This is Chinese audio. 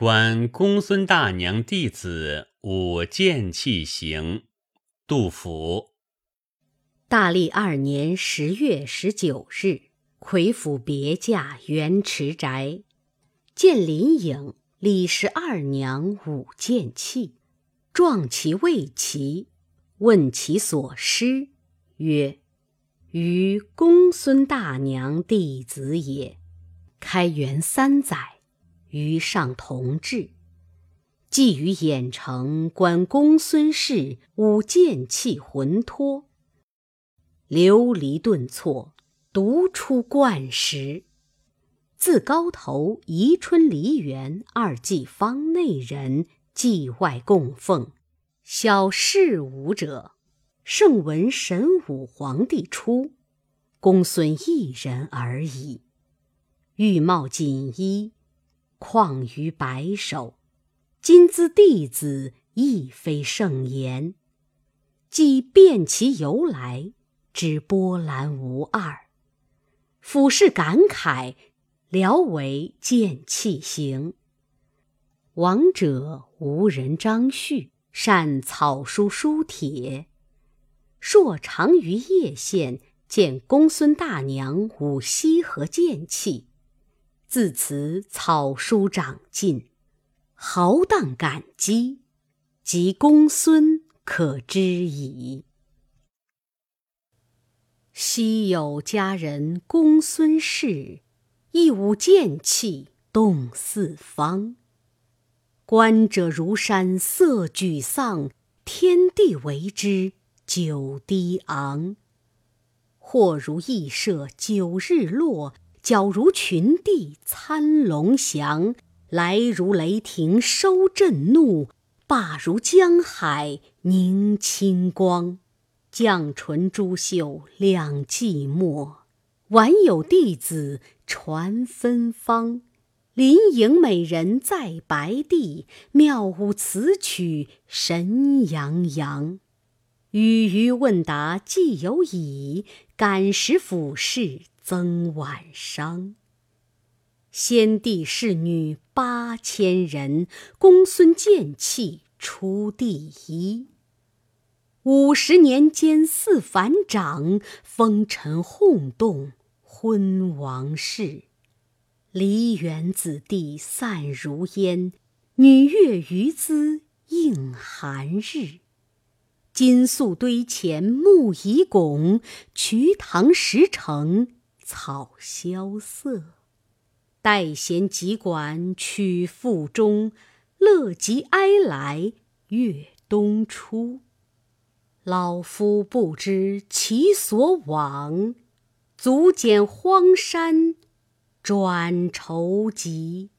观公孙大娘弟子舞剑器行。杜甫。大历二年十月十九日，魁府别驾元池宅，见林颖、李十二娘舞剑器，壮其未齐，问其所师，曰：“于公孙大娘弟子也。开元三载。”于上同治，寄于兖城观公孙氏舞剑器浑脱，流离顿挫，独出冠时。自高头宜春梨园二季坊内人祭外供奉，小事舞者，圣闻神武皇帝出，公孙一人而已。玉帽锦衣。况于白首，今兹弟子亦非圣言。既辨其由来，知波澜无二。俯视感慨，聊为剑气行。王者无人张旭，善草书书帖。朔常于叶县见公孙大娘舞西河剑气。自此草书长进，豪荡感激，及公孙可知矣。昔有佳人公孙氏，一舞剑气动四方。观者如山色沮丧，天地为之久低昂。或如羿射九日落。皎如群帝参龙翔，来如雷霆收震怒，罢如江海凝清光。绛唇珠袖两寂寞，晚有弟子传芬芳。林颖美人在白帝，妙舞此曲神洋洋。与余问答既有已，感时俯视。曾晚伤，先帝侍女八千人，公孙剑气出第一。五十年间似反掌，风尘轰动昏王室。梨园子弟散如烟，女乐余姿映寒日。金粟堆前木已拱，瞿塘石城。草萧瑟，待弦急管曲复终，乐极哀来月东出。老夫不知其所往，足减荒山转愁急。